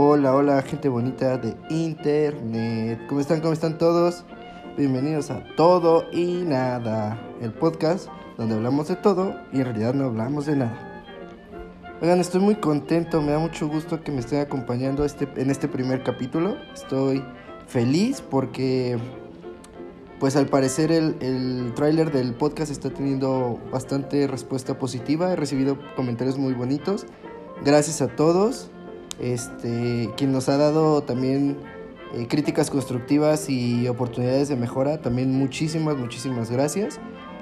Hola, hola, gente bonita de internet. ¿Cómo están? ¿Cómo están todos? Bienvenidos a Todo y Nada, el podcast donde hablamos de todo y en realidad no hablamos de nada. Oigan, estoy muy contento, me da mucho gusto que me estén acompañando este, en este primer capítulo. Estoy feliz porque, pues al parecer el, el tráiler del podcast está teniendo bastante respuesta positiva. He recibido comentarios muy bonitos. Gracias a todos este, quien nos ha dado también eh, críticas constructivas y oportunidades de mejora. También muchísimas, muchísimas gracias.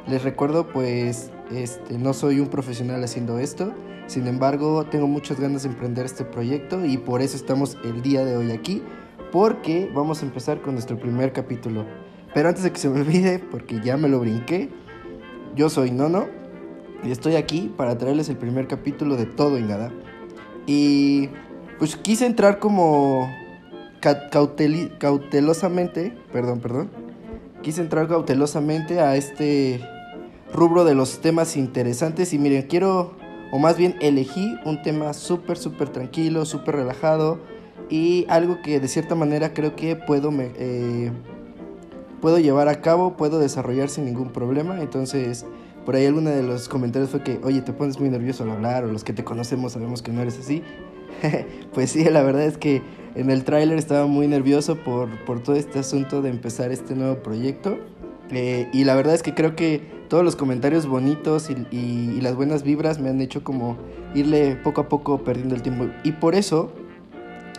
Les recuerdo, pues, este, no soy un profesional haciendo esto. Sin embargo, tengo muchas ganas de emprender este proyecto y por eso estamos el día de hoy aquí, porque vamos a empezar con nuestro primer capítulo. Pero antes de que se me olvide, porque ya me lo brinqué, yo soy Nono y estoy aquí para traerles el primer capítulo de Todo en Gada. Y pues quise entrar como cautelosamente, perdón, perdón, quise entrar cautelosamente a este rubro de los temas interesantes y miren, quiero, o más bien elegí un tema súper, súper tranquilo, súper relajado y algo que de cierta manera creo que puedo, me, eh, puedo llevar a cabo, puedo desarrollar sin ningún problema, entonces... Por ahí alguno de los comentarios fue que, oye, te pones muy nervioso al hablar, o los que te conocemos sabemos que no eres así. pues sí, la verdad es que en el tráiler estaba muy nervioso por, todo este asunto de empezar este nuevo proyecto. Eh, y la verdad es que creo que todos los comentarios bonitos y, las buenas vibras me han hecho como irle poco a poco perdiendo el tiempo. Y por eso,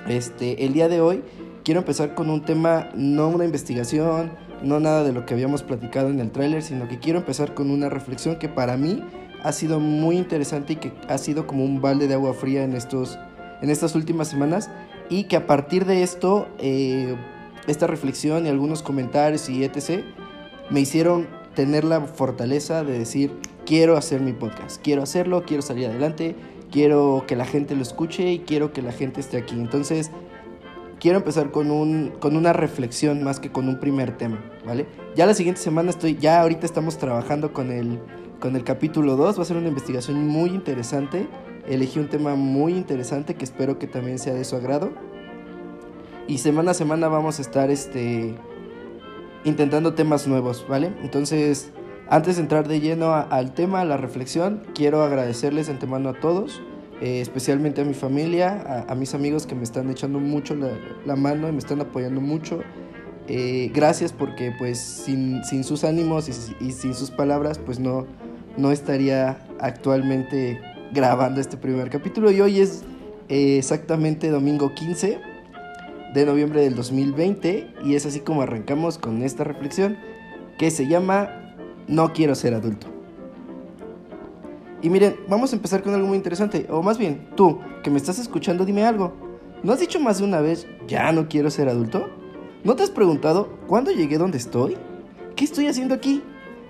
este, el día de hoy quiero empezar con un tema, no una investigación, no nada de lo que habíamos platicado en el tráiler, sino que quiero empezar con una reflexión que para mí ha sido muy interesante y que ha sido como un balde de agua fría en estos en estas últimas semanas y que a partir de esto, eh, esta reflexión y algunos comentarios y etc. me hicieron tener la fortaleza de decir, quiero hacer mi podcast, quiero hacerlo, quiero salir adelante, quiero que la gente lo escuche y quiero que la gente esté aquí. Entonces, quiero empezar con, un, con una reflexión más que con un primer tema, ¿vale? Ya la siguiente semana estoy, ya ahorita estamos trabajando con el, con el capítulo 2, va a ser una investigación muy interesante Elegí un tema muy interesante que espero que también sea de su agrado. Y semana a semana vamos a estar este, intentando temas nuevos, ¿vale? Entonces, antes de entrar de lleno al tema, a la reflexión, quiero agradecerles antemano a todos, eh, especialmente a mi familia, a, mis amigos que me están echando mucho la, mano y me están apoyando mucho. Eh, gracias porque pues sin, sus ánimos y, y, sin sus palabras pues no, no estaría actualmente grabando este primer capítulo y hoy es eh, exactamente domingo 15 de noviembre del 2020 y es así como arrancamos con esta reflexión que se llama No quiero ser adulto. Y miren, vamos a empezar con algo muy interesante, o más bien, tú que me estás escuchando, dime algo. ¿No has dicho más de una vez, ya no quiero ser adulto? ¿No te has preguntado, ¿cuándo llegué donde estoy? ¿Qué estoy haciendo aquí?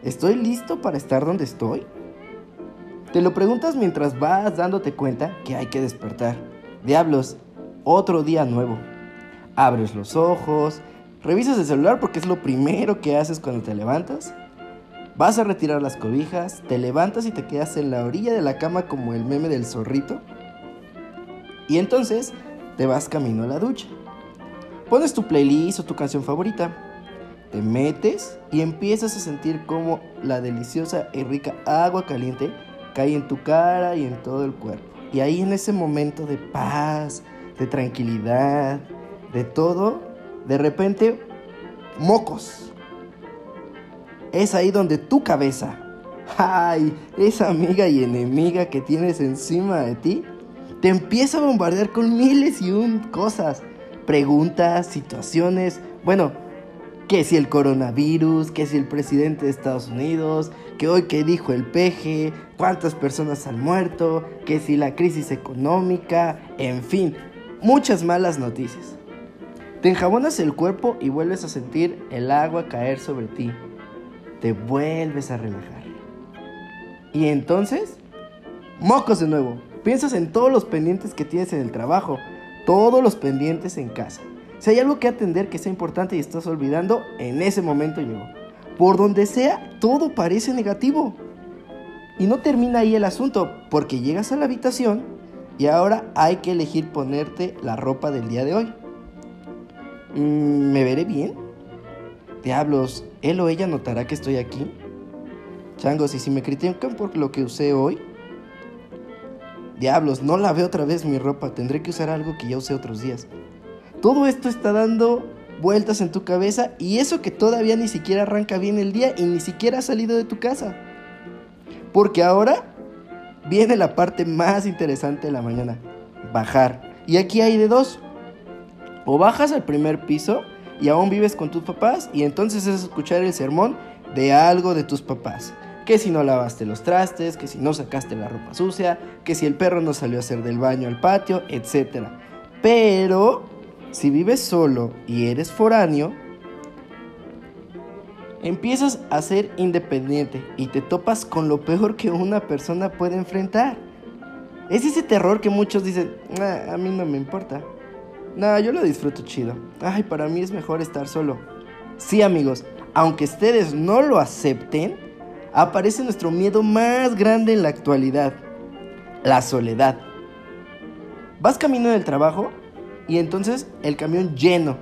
¿Estoy listo para estar donde estoy? Te lo preguntas mientras vas dándote cuenta que hay que despertar. Diablos, otro día nuevo. Abres los ojos, revisas el celular porque es lo primero que haces cuando te levantas. Vas a retirar las cobijas, te levantas y te quedas en la orilla de la cama como el meme del zorrito. Y entonces te vas camino a la ducha. Pones tu playlist o tu canción favorita. Te metes y empiezas a sentir como la deliciosa y rica agua caliente cae en tu cara y en todo el cuerpo. Y ahí en ese momento de paz, de tranquilidad, de todo, de repente, mocos. Es ahí donde tu cabeza, ay, esa amiga y enemiga que tienes encima de ti, te empieza a bombardear con miles y un cosas, preguntas, situaciones, bueno, que si el coronavirus, que si el presidente de Estados Unidos, que hoy que dijo el peje, cuántas personas han muerto, que si la crisis económica, en fin, muchas malas noticias. Te enjabonas el cuerpo y vuelves a sentir el agua caer sobre ti. Te vuelves a relajar. Y entonces, mocos de nuevo. Piensas en todos los pendientes que tienes en el trabajo, todos los pendientes en casa. Si hay algo que atender que sea importante y estás olvidando, en ese momento llegó. Por donde sea, todo parece negativo. Y no termina ahí el asunto, porque llegas a la habitación y ahora hay que elegir ponerte la ropa del día de hoy. Mm, ¿Me veré bien? Diablos, él o ella notará que estoy aquí. Changos, y si me critican por lo que usé hoy, diablos, no la veo otra vez mi ropa, tendré que usar algo que ya usé otros días. Todo esto está dando vueltas en tu cabeza y eso que todavía ni siquiera arranca bien el día y ni siquiera has salido de tu casa. Porque ahora viene la parte más interesante de la mañana, bajar. Y aquí hay de dos. O bajas al primer piso y aún vives con tus papás y entonces es escuchar el sermón de algo de tus papás. Que si no lavaste los trastes, que si no sacaste la ropa sucia, que si el perro no salió a hacer del baño al patio, etc. Pero si vives solo y eres foráneo, empiezas a ser independiente y te topas con lo peor que una persona puede enfrentar. Es ese terror que muchos dicen, a mí no me importa. No, yo lo disfruto chido. Ay, para mí es mejor estar solo. Sí, amigos, aunque ustedes no lo acepten, aparece nuestro miedo más grande en la actualidad, la soledad. Vas camino del trabajo y entonces el camión lleno.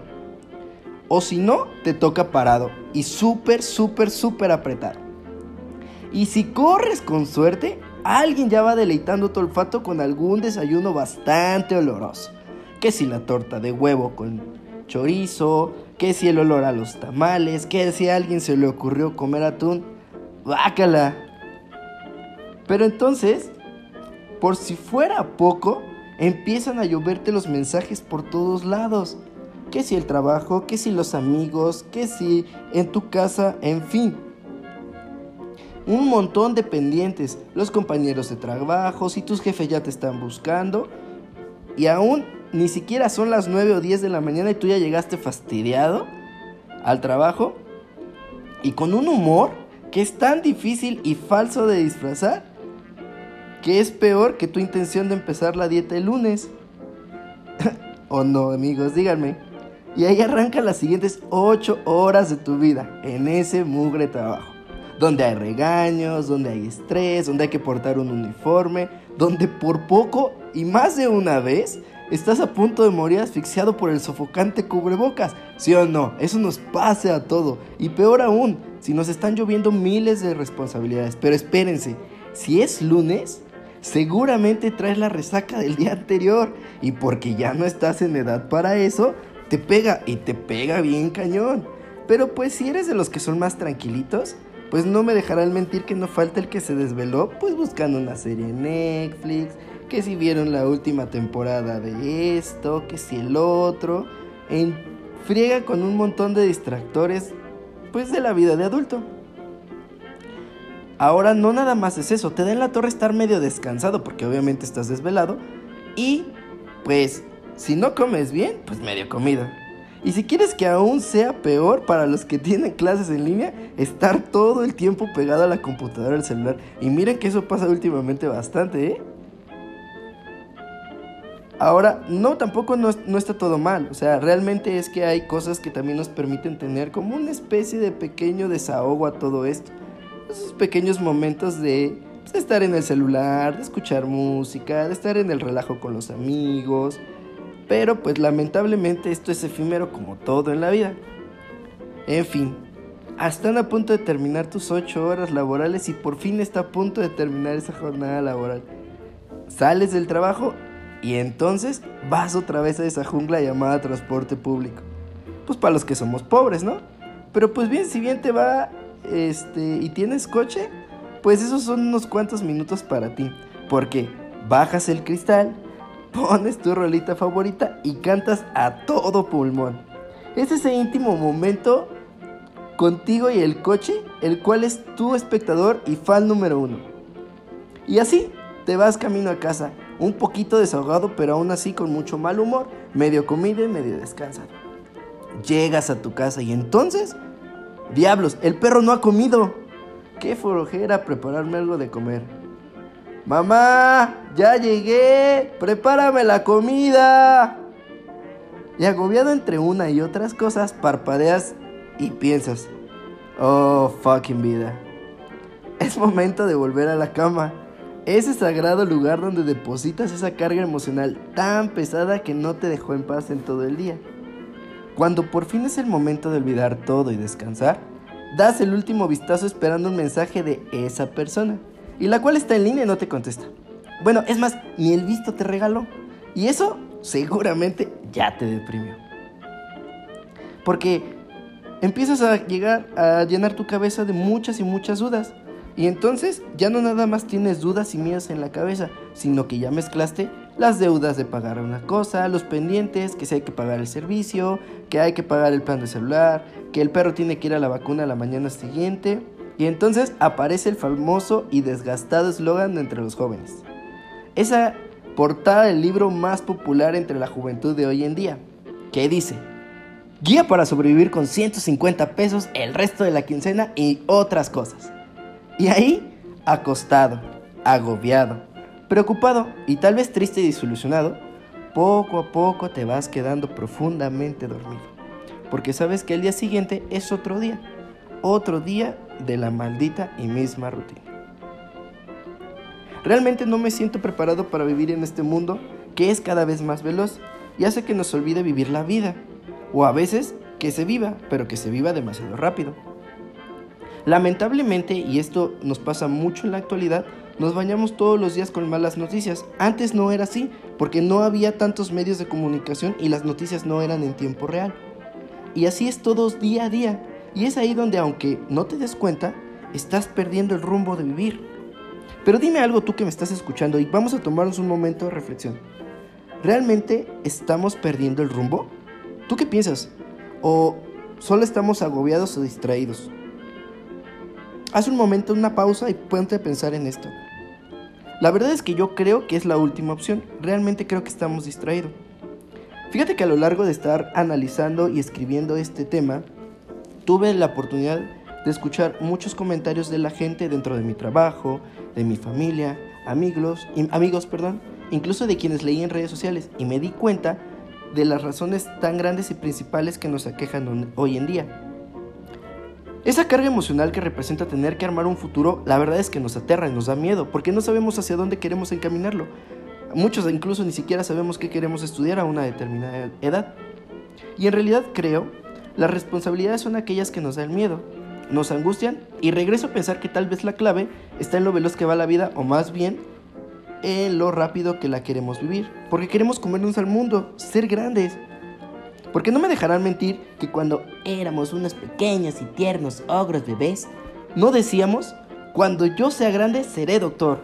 O si no, te toca parado y súper, súper, súper apretado. Y si corres con suerte, alguien ya va deleitando tu olfato con algún desayuno bastante oloroso. Que si la torta de huevo con chorizo, que si el olor a los tamales, que si a alguien se le ocurrió comer atún, bácala. Pero entonces, por si fuera poco, empiezan a lloverte los mensajes por todos lados. Que si el trabajo, que si los amigos, que si en tu casa, en fin. Un montón de pendientes, los compañeros de trabajo, si tus jefes ya te están buscando. Y aún ni siquiera son las 9 o 10 de la mañana y tú ya llegaste fastidiado al trabajo. Y con un humor que es tan difícil y falso de disfrazar que es peor que tu intención de empezar la dieta el lunes. ¿O no, amigos? Díganme. Y ahí arranca las siguientes 8 horas de tu vida en ese mugre trabajo. Donde hay regaños, donde hay estrés, donde hay que portar un uniforme, donde por poco y más de una vez estás a punto de morir asfixiado por el sofocante cubrebocas. ¿Sí o no? Eso nos pase a todo. Y peor aún, si nos están lloviendo miles de responsabilidades. Pero espérense, si es lunes, seguramente traes la resaca del día anterior y porque ya no estás en edad para eso, te pega y te pega bien cañón. Pero pues si eres de los que son más tranquilitos, pues no me dejarán mentir que no falta el que se desveló pues buscando una serie en Netflix, que si vieron la última temporada de esto, que si el otro, en friega con un montón de distractores pues de la vida de adulto. Ahora no nada más es eso, te da en la torre estar medio descansado porque obviamente estás desvelado y pues si no comes bien, pues medio comida. Y si quieres que aún sea peor para los que tienen clases en línea, estar todo el tiempo pegado a la computadora, al celular. Y miren que eso pasa últimamente bastante, ¿eh? Ahora, no, tampoco no, no, está todo mal. O sea, realmente es que hay cosas que también nos permiten tener como una especie de pequeño desahogo a todo esto esos pequeños momentos de pues, estar en el celular, de escuchar música, de estar en el relajo con los amigos. Pero pues lamentablemente esto es efímero como todo en la vida. En fin, están a punto de terminar tus 8 horas laborales y por fin está a punto de terminar esa jornada laboral. Sales del trabajo y entonces vas otra vez a esa jungla llamada transporte público. Pues para los que somos pobres, ¿no? Pero pues bien, si bien te va este, y tienes coche, pues esos son unos cuantos minutos para ti. Porque bajas el cristal, pones tu rolita favorita y cantas a todo pulmón. Es ese íntimo momento contigo y el coche, el cual es tu espectador y fan número uno. Y así te vas camino a casa, un poquito desahogado, pero aún así con mucho mal humor, medio comida y medio descansado. Llegas a tu casa y entonces Diablos, el perro no ha comido. Qué flojera prepararme algo de comer. Mamá, ya llegué. Prepárame la comida. Y agobiado entre una y otras cosas, parpadeas y piensas, oh, fucking vida. Es momento de volver a la cama. Ese sagrado lugar donde depositas esa carga emocional tan pesada que no te dejó en paz en todo el día. Cuando por fin es el momento de olvidar todo y descansar, das el último vistazo esperando un mensaje de esa persona, y la cual está en línea y no te contesta. Bueno, es más, ni el visto te regaló. Y eso seguramente ya te deprimió. Porque empiezas a llegar a llenar tu cabeza de muchas y muchas dudas. Y entonces ya no nada más tienes dudas y miedos en la cabeza, sino que ya mezclaste las deudas de pagar una cosa, los pendientes, que si hay que pagar el servicio, que hay que pagar el plan de celular, que el perro tiene que ir a la vacuna la mañana siguiente. Y entonces aparece el famoso y desgastado eslogan entre los jóvenes. Esa portada del libro más popular entre la juventud de hoy en día, que dice, Guía para sobrevivir con 150 pesos el resto de la quincena y otras cosas. Y ahí, acostado, agobiado, preocupado y tal vez triste y desilusionado, poco a poco te vas quedando profundamente dormido. Porque sabes que el día siguiente es otro día, otro día de la maldita y misma rutina. Realmente no me siento preparado para vivir en este mundo que es cada vez más veloz y hace que nos olvide vivir la vida. O a veces que se viva, pero que se viva demasiado rápido. Lamentablemente, y esto nos pasa mucho en la actualidad, nos bañamos todos los días con malas noticias. Antes no era así, porque no había tantos medios de comunicación y las noticias no eran en tiempo real. Y así es todos día a día. Y es ahí donde, aunque no te des cuenta, estás perdiendo el rumbo de vivir. Pero dime algo tú que me estás escuchando y vamos a tomarnos un momento de reflexión. ¿Realmente estamos perdiendo el rumbo? ¿Tú qué piensas? ¿O solo estamos agobiados o distraídos? Haz un momento una pausa y ponte a pensar en esto. La verdad es que yo creo que es la última opción. Realmente creo que estamos distraídos. Fíjate que a lo largo de estar analizando y escribiendo este tema, tuve la oportunidad de escuchar muchos comentarios de la gente dentro de mi trabajo, de mi familia, amigos, amigos, perdón, incluso de quienes leí en redes sociales y me di cuenta de las razones tan grandes y principales que nos aquejan hoy en día. Esa carga emocional que representa tener que armar un futuro, la verdad es que nos aterra y nos da miedo, porque no sabemos hacia dónde queremos encaminarlo. Muchos incluso ni siquiera sabemos qué queremos estudiar a una determinada edad. Y en realidad creo, las responsabilidades son aquellas que nos dan miedo, nos angustian y regreso a pensar que tal vez la clave está en lo veloz que va la vida o más bien en lo rápido que la queremos vivir. Porque queremos comernos al mundo, ser grandes. Porque no me dejarán mentir que cuando éramos unos pequeños y tiernos ogros bebés, no decíamos, cuando yo sea grande seré doctor,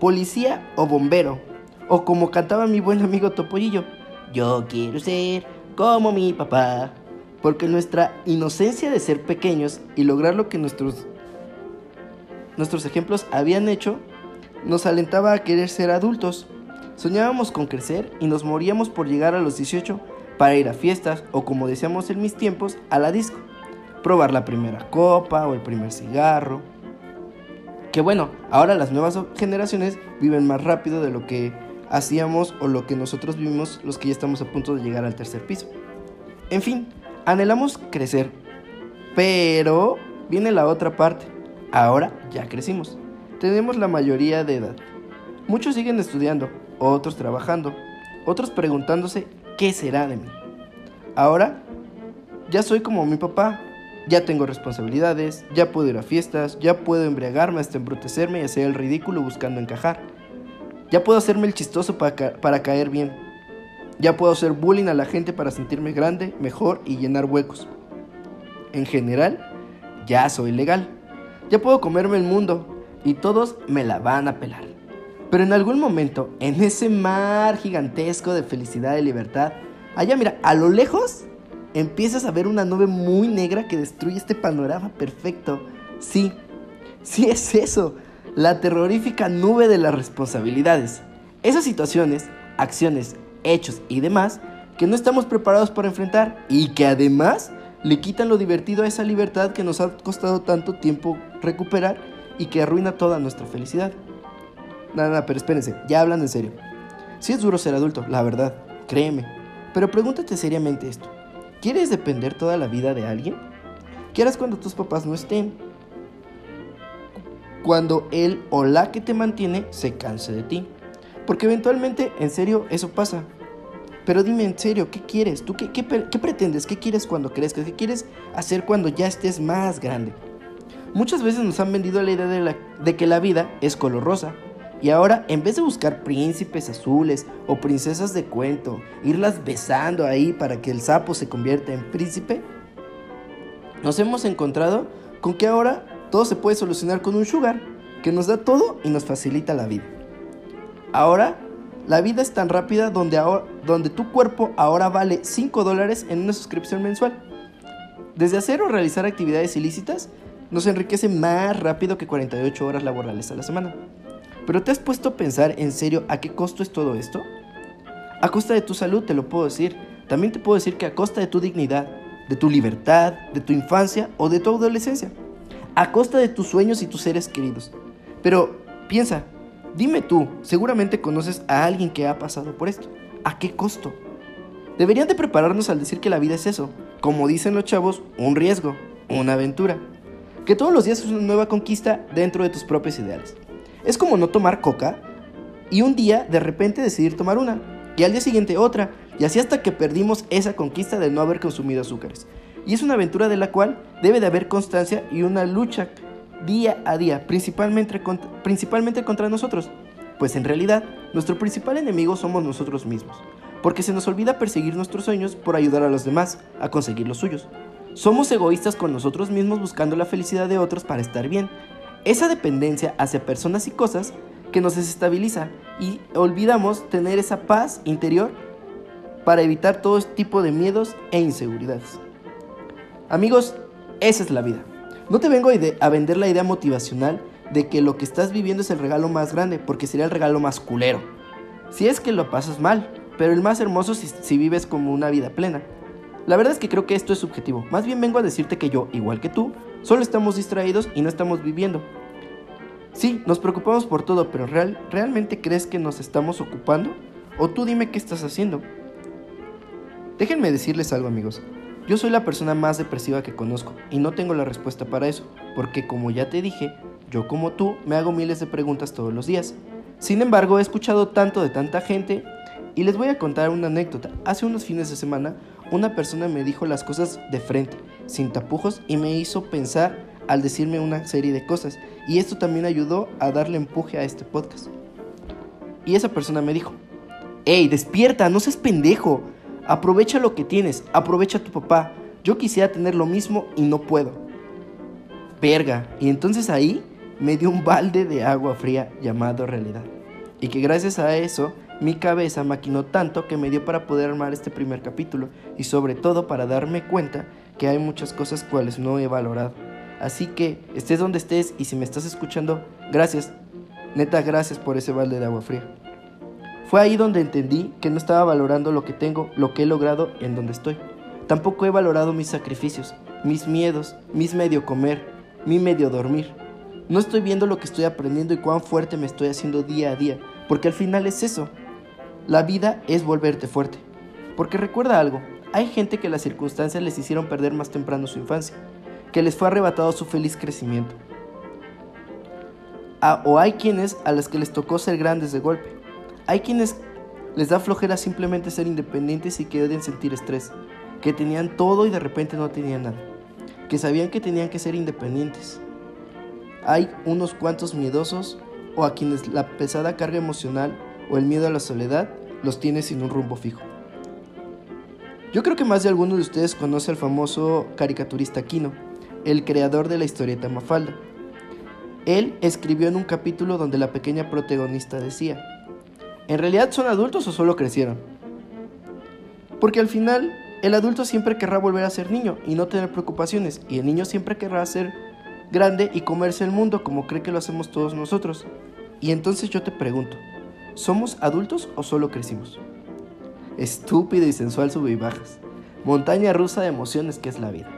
policía o bombero. O como cantaba mi buen amigo Topollillo, yo quiero ser como mi papá porque nuestra inocencia de ser pequeños y lograr lo que nuestros, nuestros ejemplos habían hecho, nos alentaba a querer ser adultos. Soñábamos con crecer y nos moríamos por llegar a los 18 para ir a fiestas o como decíamos en mis tiempos, a la disco. Probar la primera copa o el primer cigarro. Que bueno, ahora las nuevas generaciones viven más rápido de lo que hacíamos o lo que nosotros vivimos los que ya estamos a punto de llegar al tercer piso. En fin, Anhelamos crecer, pero viene la otra parte. Ahora ya crecimos. Tenemos la mayoría de edad. Muchos siguen estudiando, otros trabajando, otros preguntándose qué será de mí. Ahora ya soy como mi papá. Ya tengo responsabilidades, ya puedo ir a fiestas, ya puedo embriagarme hasta embrutecerme y hacer el ridículo buscando encajar. Ya puedo hacerme el chistoso para, para caer bien. Ya puedo hacer bullying a la gente para sentirme grande, mejor y llenar huecos. En general, ya soy legal. Ya puedo comerme el mundo y todos me la van a pelar. Pero en algún momento, en ese mar gigantesco de felicidad y libertad, allá mira, a lo lejos empiezas a ver una nube muy negra que destruye este panorama perfecto. Sí, sí es eso, la terrorífica nube de las responsabilidades. Esas situaciones, acciones hechos y demás que no estamos preparados para enfrentar y que además le quitan lo divertido a esa libertad que nos ha costado tanto tiempo recuperar y que arruina toda nuestra felicidad. Nada, nada, pero espérense, ya hablan en serio. Si es duro ser adulto, la verdad, créeme. Pero pregúntate seriamente esto. ¿Quieres depender toda la vida de alguien? ¿Qué harás cuando tus papás no estén? cuando él o la que te mantiene se canse de ti. Porque eventualmente, en serio, eso pasa. Pero dime en serio, ¿qué quieres? ¿Tú qué, pretendes? ¿Qué quieres cuando crezcas? ¿Qué quieres hacer cuando ya estés más grande? Muchas veces nos han vendido la idea de, de que la vida es color rosa. Y ahora, en vez de buscar príncipes azules o princesas de cuento, irlas besando ahí para que el sapo se convierta en príncipe, nos hemos encontrado con que ahora todo se puede solucionar con un sugar que nos da todo y nos facilita la vida. Ahora, la vida es tan rápida donde, ahora, donde tu cuerpo ahora vale 5 dólares en una suscripción mensual. Desde hacer o realizar actividades ilícitas, nos enriquece más rápido que 48 horas laborales a la semana. Pero ¿te has puesto a pensar en serio a qué costo es todo esto? A costa de tu salud, te lo puedo decir. También te puedo decir que a costa de tu dignidad, de tu libertad, de tu infancia o de tu adolescencia. A costa de tus sueños y tus seres queridos. Pero piensa, dime tú, seguramente conoces a alguien que ha pasado por esto. ¿A qué costo? Deberían de prepararnos al decir que la vida es eso, como dicen los chavos, un riesgo, una aventura. Que todos los días es una nueva conquista dentro de tus propios ideales. Es como no tomar coca y un día de repente decidir tomar una y al día siguiente otra y así hasta que perdimos esa conquista de no haber consumido azúcares. Y es una aventura de la cual debe de haber constancia y una lucha día a día, principalmente contra, principalmente contra nosotros, pues en realidad nuestro principal enemigo somos nosotros mismos, porque se nos olvida perseguir nuestros sueños por ayudar a los demás a conseguir los suyos. Somos egoístas con nosotros mismos buscando la felicidad de otros para estar bien, esa dependencia hacia personas y cosas que nos desestabiliza y olvidamos tener esa paz interior para evitar todo tipo de miedos e inseguridades. Amigos, esa es la vida. No te vengo a vender la idea motivacional de que lo que estás viviendo es el regalo más grande, porque sería el regalo más culero. Si es que lo pasas mal, pero el más hermoso si, si vives como una vida plena. La verdad es que creo que esto es subjetivo. Más bien vengo a decirte que yo, igual que tú, Solo estamos distraídos y no estamos viviendo. Sí, nos preocupamos por todo, pero real, ¿realmente crees que nos estamos ocupando? O tú dime qué estás haciendo. Déjenme decirles algo amigos. Yo soy la persona más depresiva que conozco y no tengo la respuesta para eso, porque como ya te dije, yo como tú me hago miles de preguntas todos los días. Sin embargo, he escuchado tanto de tanta gente y les voy a contar una anécdota. Hace unos fines de semana, una persona me dijo las cosas de frente sin tapujos y me hizo pensar al decirme una serie de cosas. Y esto también ayudó a darle empuje a este podcast. Y esa persona me dijo, hey, despierta, no seas pendejo. Aprovecha lo que tienes, aprovecha a tu papá. Yo quisiera tener lo mismo y no puedo. Verga. Y entonces ahí me dio un balde de agua fría llamado realidad. Y que gracias a eso mi cabeza maquinó tanto que me dio para poder armar este primer capítulo y sobre todo para darme cuenta que hay muchas cosas cuales no he valorado. Así que estés donde estés y si me estás escuchando, gracias. Neta, gracias por ese balde de agua fría. Fue ahí donde entendí que no estaba valorando lo que tengo, lo que he logrado en donde estoy. Tampoco he valorado mis sacrificios, mis miedos, mis medio comer, mi medio dormir. No estoy viendo lo que estoy aprendiendo y cuán fuerte me estoy haciendo día a día, porque al final es eso. La vida es volverte fuerte. Porque recuerda algo, hay gente que las circunstancias les hicieron perder más temprano su infancia, que les fue arrebatado su feliz crecimiento. Ah, o hay quienes a las que les tocó ser grandes de golpe. Hay quienes les da flojera simplemente ser independientes y que odian sentir estrés, que tenían todo y de repente no tenían nada, que sabían que tenían que ser independientes. Hay unos cuantos miedosos o a quienes la pesada carga emocional o el miedo a la soledad los tiene sin un rumbo fijo. Yo creo que más de alguno de ustedes conoce al famoso caricaturista Kino, el creador de la historieta Mafalda. Él escribió en un capítulo donde la pequeña protagonista decía, ¿en realidad son adultos o solo crecieron? Porque al final el adulto siempre querrá volver a ser niño y no tener preocupaciones, y el niño siempre querrá ser grande y comerse el mundo como cree que lo hacemos todos nosotros. Y entonces yo te pregunto, ¿somos adultos o solo crecimos? estúpido y sensual sube y bajas, montaña rusa de emociones que es la vida,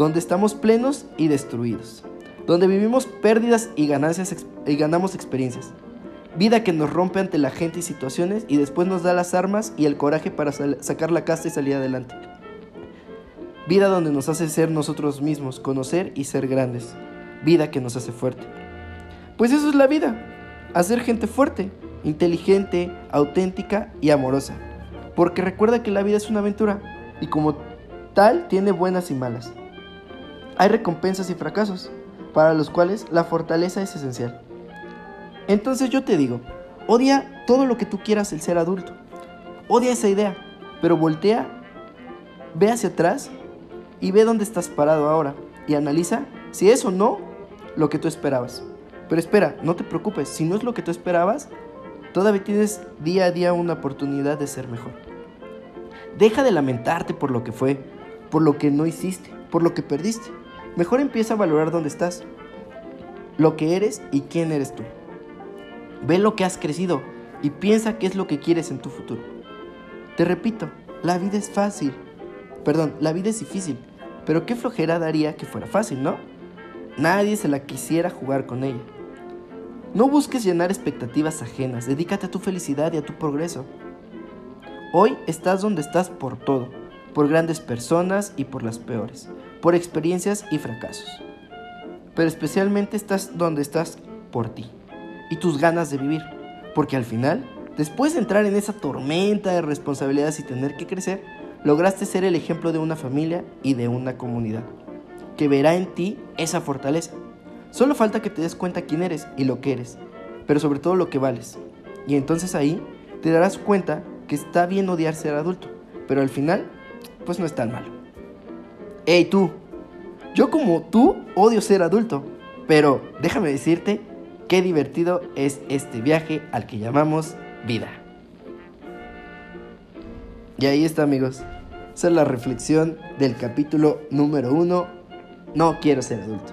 donde estamos plenos y destruidos, donde vivimos pérdidas y, ganancias y ganamos experiencias, vida que nos rompe ante la gente y situaciones y después nos da las armas y el coraje para sacar la casta y salir adelante. Vida donde nos hace ser nosotros mismos, conocer y ser grandes. Vida que nos hace fuerte. Pues eso es la vida, hacer gente fuerte, inteligente, auténtica y amorosa. Porque recuerda que la vida es una aventura y como tal tiene buenas y malas. Hay recompensas y fracasos, para los cuales la fortaleza es esencial. Entonces yo te digo, odia todo lo que tú quieras el ser adulto. Odia esa idea, pero voltea, ve hacia atrás y ve dónde estás parado ahora y analiza si es o no lo que tú esperabas. Pero espera, no te preocupes, si no es lo que tú esperabas, todavía tienes día a día una oportunidad de ser mejor. Deja de lamentarte por lo que fue, por lo que no hiciste, por lo que perdiste. Mejor empieza a valorar dónde estás, lo que eres y quién eres tú. Ve lo que has crecido y piensa qué es lo que quieres en tu futuro. Te repito, la vida es fácil. Perdón, la vida es difícil, pero qué flojera daría que fuera fácil, ¿no? Nadie se la quisiera jugar con ella. No busques llenar expectativas ajenas, dedícate a tu felicidad y a tu progreso. Hoy estás donde estás por todo, por grandes personas y por las peores, por experiencias y fracasos. Pero especialmente estás donde estás por ti y tus ganas de vivir, porque al final, después de entrar en esa tormenta de responsabilidades y tener que crecer, lograste ser el ejemplo de una familia y de una comunidad, que verá en ti esa fortaleza. Solo falta que te des cuenta quién eres y lo que eres, pero sobre todo lo que vales. Y entonces ahí te darás cuenta que está bien odiar ser adulto, pero al final, pues no es tan malo. Hey tú, yo como tú odio ser adulto, pero déjame decirte qué divertido es este viaje al que llamamos vida. Y ahí está amigos, esa es la reflexión del capítulo número uno, no quiero ser adulto.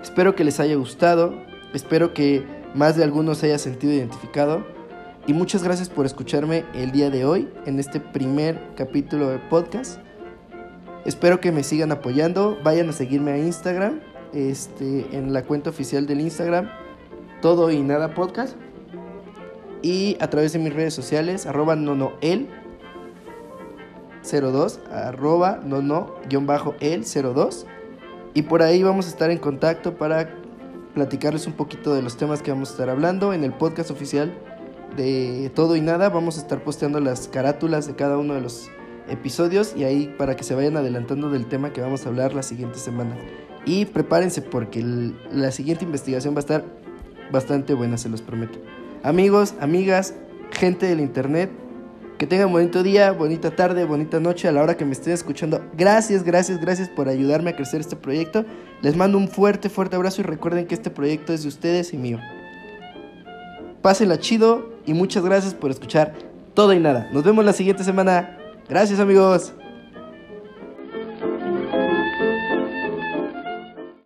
Espero que les haya gustado, espero que más de algunos se haya sentido identificado y muchas gracias por escucharme el día de hoy en este primer capítulo de podcast. Espero que me sigan apoyando, vayan a seguirme a Instagram, este, en la cuenta oficial del Instagram, todo y nada podcast. Y a través de mis redes sociales, arroba nonoel 02, arroba nono-el 02. Y por ahí vamos a estar en contacto para platicarles un poquito de los temas que vamos a estar hablando en el podcast oficial de todo y nada. Vamos a estar posteando las carátulas de cada uno de los episodios y ahí para que se vayan adelantando del tema que vamos a hablar la siguiente semana. Y prepárense porque la siguiente investigación va a estar bastante buena, se los prometo. Amigos, amigas, gente del internet, que tengan bonito día, bonita tarde, bonita noche a la hora que me estén escuchando. Gracias, gracias, gracias por ayudarme a crecer este proyecto. Les mando un fuerte, fuerte abrazo y recuerden que este proyecto es de ustedes y mío. Pásenla chido y muchas gracias por escuchar todo y nada. Nos vemos la siguiente semana. Gracias amigos.